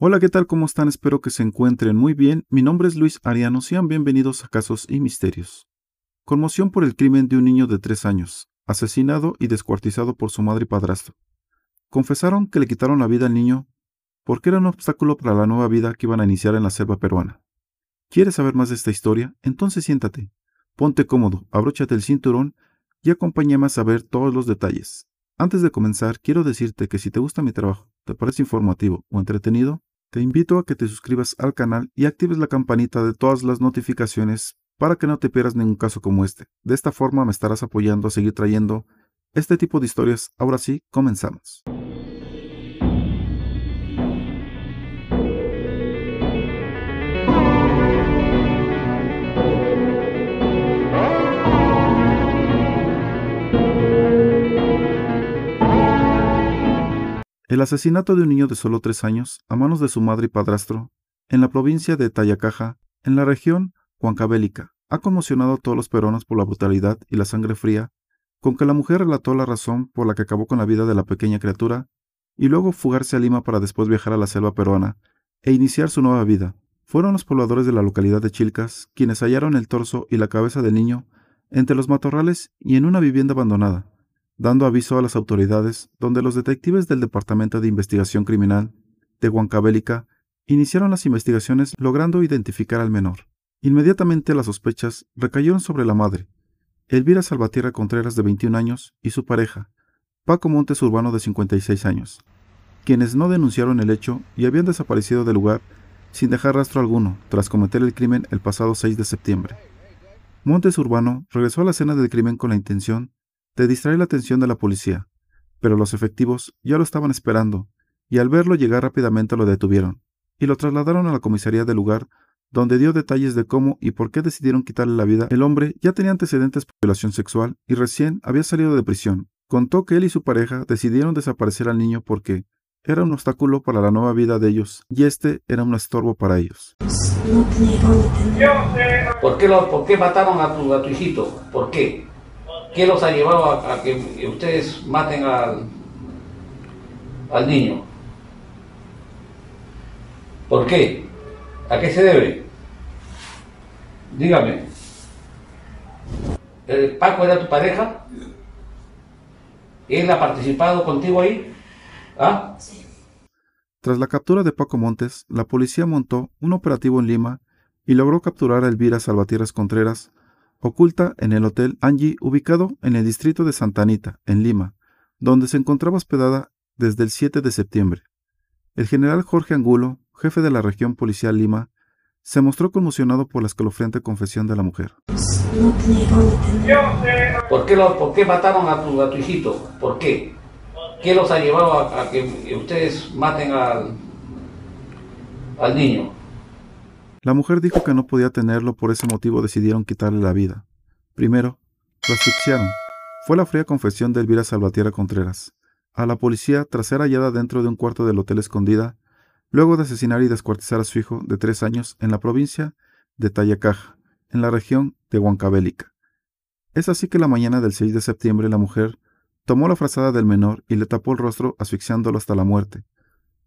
Hola, ¿qué tal? ¿Cómo están? Espero que se encuentren muy bien. Mi nombre es Luis Ariano. Sean bienvenidos a Casos y Misterios. Conmoción por el crimen de un niño de tres años, asesinado y descuartizado por su madre y padrastro. Confesaron que le quitaron la vida al niño porque era un obstáculo para la nueva vida que iban a iniciar en la selva peruana. ¿Quieres saber más de esta historia? Entonces siéntate, ponte cómodo, abróchate el cinturón y acompáñame a saber todos los detalles. Antes de comenzar, quiero decirte que si te gusta mi trabajo, te parece informativo o entretenido, te invito a que te suscribas al canal y actives la campanita de todas las notificaciones para que no te pierdas ningún caso como este. De esta forma me estarás apoyando a seguir trayendo este tipo de historias. Ahora sí, comenzamos. El asesinato de un niño de solo tres años a manos de su madre y padrastro en la provincia de Tayacaja, en la región Huancabélica, ha conmocionado a todos los peruanos por la brutalidad y la sangre fría con que la mujer relató la razón por la que acabó con la vida de la pequeña criatura y luego fugarse a Lima para después viajar a la selva peruana e iniciar su nueva vida. Fueron los pobladores de la localidad de Chilcas quienes hallaron el torso y la cabeza del niño entre los matorrales y en una vivienda abandonada, dando aviso a las autoridades, donde los detectives del Departamento de Investigación Criminal de Huancabélica iniciaron las investigaciones logrando identificar al menor. Inmediatamente las sospechas recayeron sobre la madre, Elvira Salvatierra Contreras de 21 años y su pareja, Paco Montes Urbano de 56 años, quienes no denunciaron el hecho y habían desaparecido del lugar sin dejar rastro alguno tras cometer el crimen el pasado 6 de septiembre. Montes Urbano regresó a la escena del crimen con la intención de distraer la atención de la policía, pero los efectivos ya lo estaban esperando, y al verlo llegar rápidamente lo detuvieron, y lo trasladaron a la comisaría del lugar, donde dio detalles de cómo y por qué decidieron quitarle la vida. El hombre ya tenía antecedentes por violación sexual y recién había salido de prisión. Contó que él y su pareja decidieron desaparecer al niño porque era un obstáculo para la nueva vida de ellos y este era un estorbo para ellos. ¿Por qué, lo, por qué mataron a tu, a tu hijito? ¿Por qué? ¿Qué los ha llevado a, que ustedes maten al, al niño? ¿Por qué? ¿A qué se debe? Dígame. ¿El Paco era tu pareja? ¿Él ha participado contigo ahí? ¿Ah? Sí. Tras la captura de Paco Montes, la policía montó un operativo en Lima y logró capturar a Elvira Salvatierras Contreras, oculta en el Hotel Angie ubicado en el distrito de Santa Anita, en Lima, donde se encontraba hospedada desde el 7 de septiembre. El general Jorge Angulo, jefe de la región policial Lima, se mostró conmocionado por la escalofriante confesión de la mujer. ¿Por qué, qué mataron a tu, a tu, hijito? ¿Por qué? ¿Qué los ha llevado a, que ustedes maten al, al niño? La mujer dijo que no podía tenerlo, por ese motivo decidieron quitarle la vida. Primero, lo asfixiaron. Fue la fría confesión de Elvira Salvatierra Contreras. A la policía, tras ser hallada dentro de un cuarto del hotel escondida, luego de asesinar y descuartizar a su hijo de tres años en la provincia de Tayacaja, en la región de Huancabélica. Es así que la mañana del 6 de septiembre la mujer tomó la frazada del menor y le tapó el rostro asfixiándolo hasta la muerte.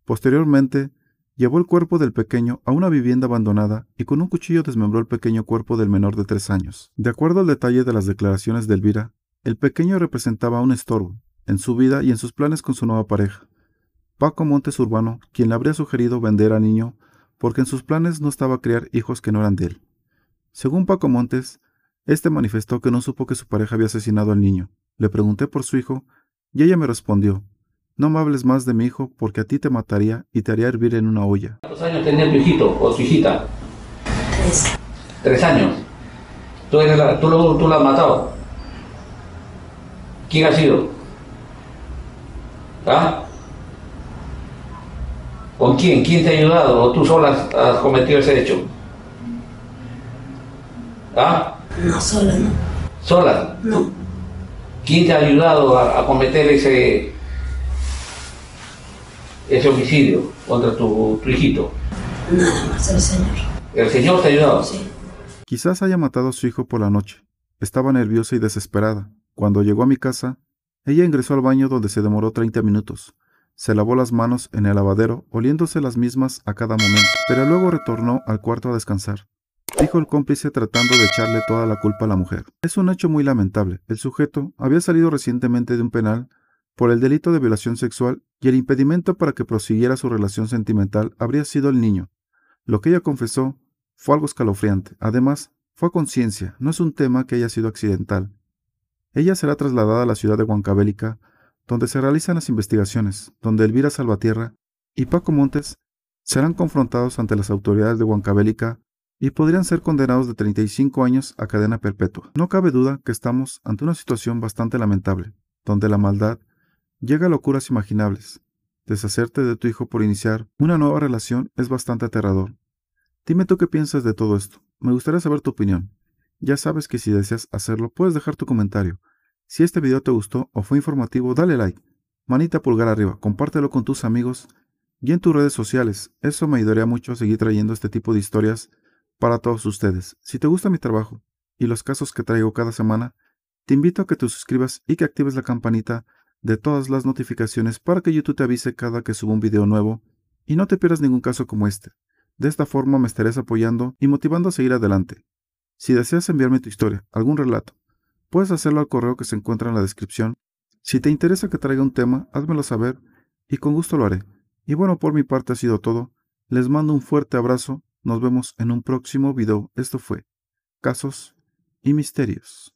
Posteriormente, Llevó el cuerpo del pequeño a una vivienda abandonada y con un cuchillo desmembró el pequeño cuerpo del menor de tres años. De acuerdo al detalle de las declaraciones de Elvira, el pequeño representaba un estorbo en su vida y en sus planes con su nueva pareja. Paco Montes Urbano, quien le habría sugerido vender al niño porque en sus planes no estaba criar hijos que no eran de él. Según Paco Montes, este manifestó que no supo que su pareja había asesinado al niño. Le pregunté por su hijo y ella me respondió no me hables más de mi hijo porque a ti te mataría y te haría hervir en una olla. ¿Cuántos años tenía tu hijito o tu hijita? Tres. Tres años. ¿Tú, la, tú, tú la has matado? ¿Quién ha sido? ¿Ah? ¿Con quién? ¿Quién te ha ayudado? ¿O tú sola has cometido ese hecho? ¿Ah? No, sola no. ¿Sola? No. ¿Quién te ha ayudado a, a cometer ese, ese homicidio contra tu, hijito? Nada más, el Señor. ¿El Señor te ha ayudado? Sí. Quizás haya matado a su hijo por la noche. Estaba nerviosa y desesperada. Cuando llegó a mi casa, ella ingresó al baño donde se demoró 30 minutos. se lavó las manos en el lavadero, oliéndose las mismas a cada momento, pero luego retornó al cuarto a descansar. Dijo el cómplice tratando de echarle toda la culpa a la mujer. Es un hecho muy lamentable. El sujeto había salido recientemente de un penal por el delito de violación sexual y el impedimento para que prosiguiera su relación sentimental habría sido el niño. Lo que ella confesó fue algo escalofriante. Además, fue a conciencia, no es un tema que haya sido accidental. Ella será trasladada a la ciudad de Huancavelica donde se realizan las investigaciones, donde Elvira Salvatierra y Paco Montes serán confrontados ante las autoridades de Huancavelica y podrían ser condenados de 35 años a cadena perpetua. No cabe duda que estamos ante una situación bastante lamentable, donde la maldad llega a locuras imaginables. Deshacerte de tu hijo por iniciar una nueva relación es bastante aterrador. Dime tú qué piensas de todo esto. Me gustaría saber tu opinión. Ya sabes que si deseas hacerlo, puedes dejar tu comentario. Si este video te gustó o fue informativo, dale like, manita pulgar arriba, compártelo con tus amigos y en tus redes sociales. Eso me ayudaría mucho a seguir trayendo este tipo de historias para todos ustedes. Si te gusta mi trabajo y los casos que traigo cada semana, te invito a que te suscribas y que actives la campanita de todas las notificaciones para que YouTube te avise cada que suba un video nuevo y no te pierdas ningún caso como este. De esta forma me estarás apoyando y motivando a seguir adelante. Si deseas enviarme tu historia, algún relato, Puedes hacerlo al correo que se encuentra en la descripción. Si te interesa que traiga un tema, házmelo saber y con gusto lo haré. Y bueno, por mi parte ha sido todo. Les mando un fuerte abrazo. Nos vemos en un próximo video. Esto fue Casos y Misterios.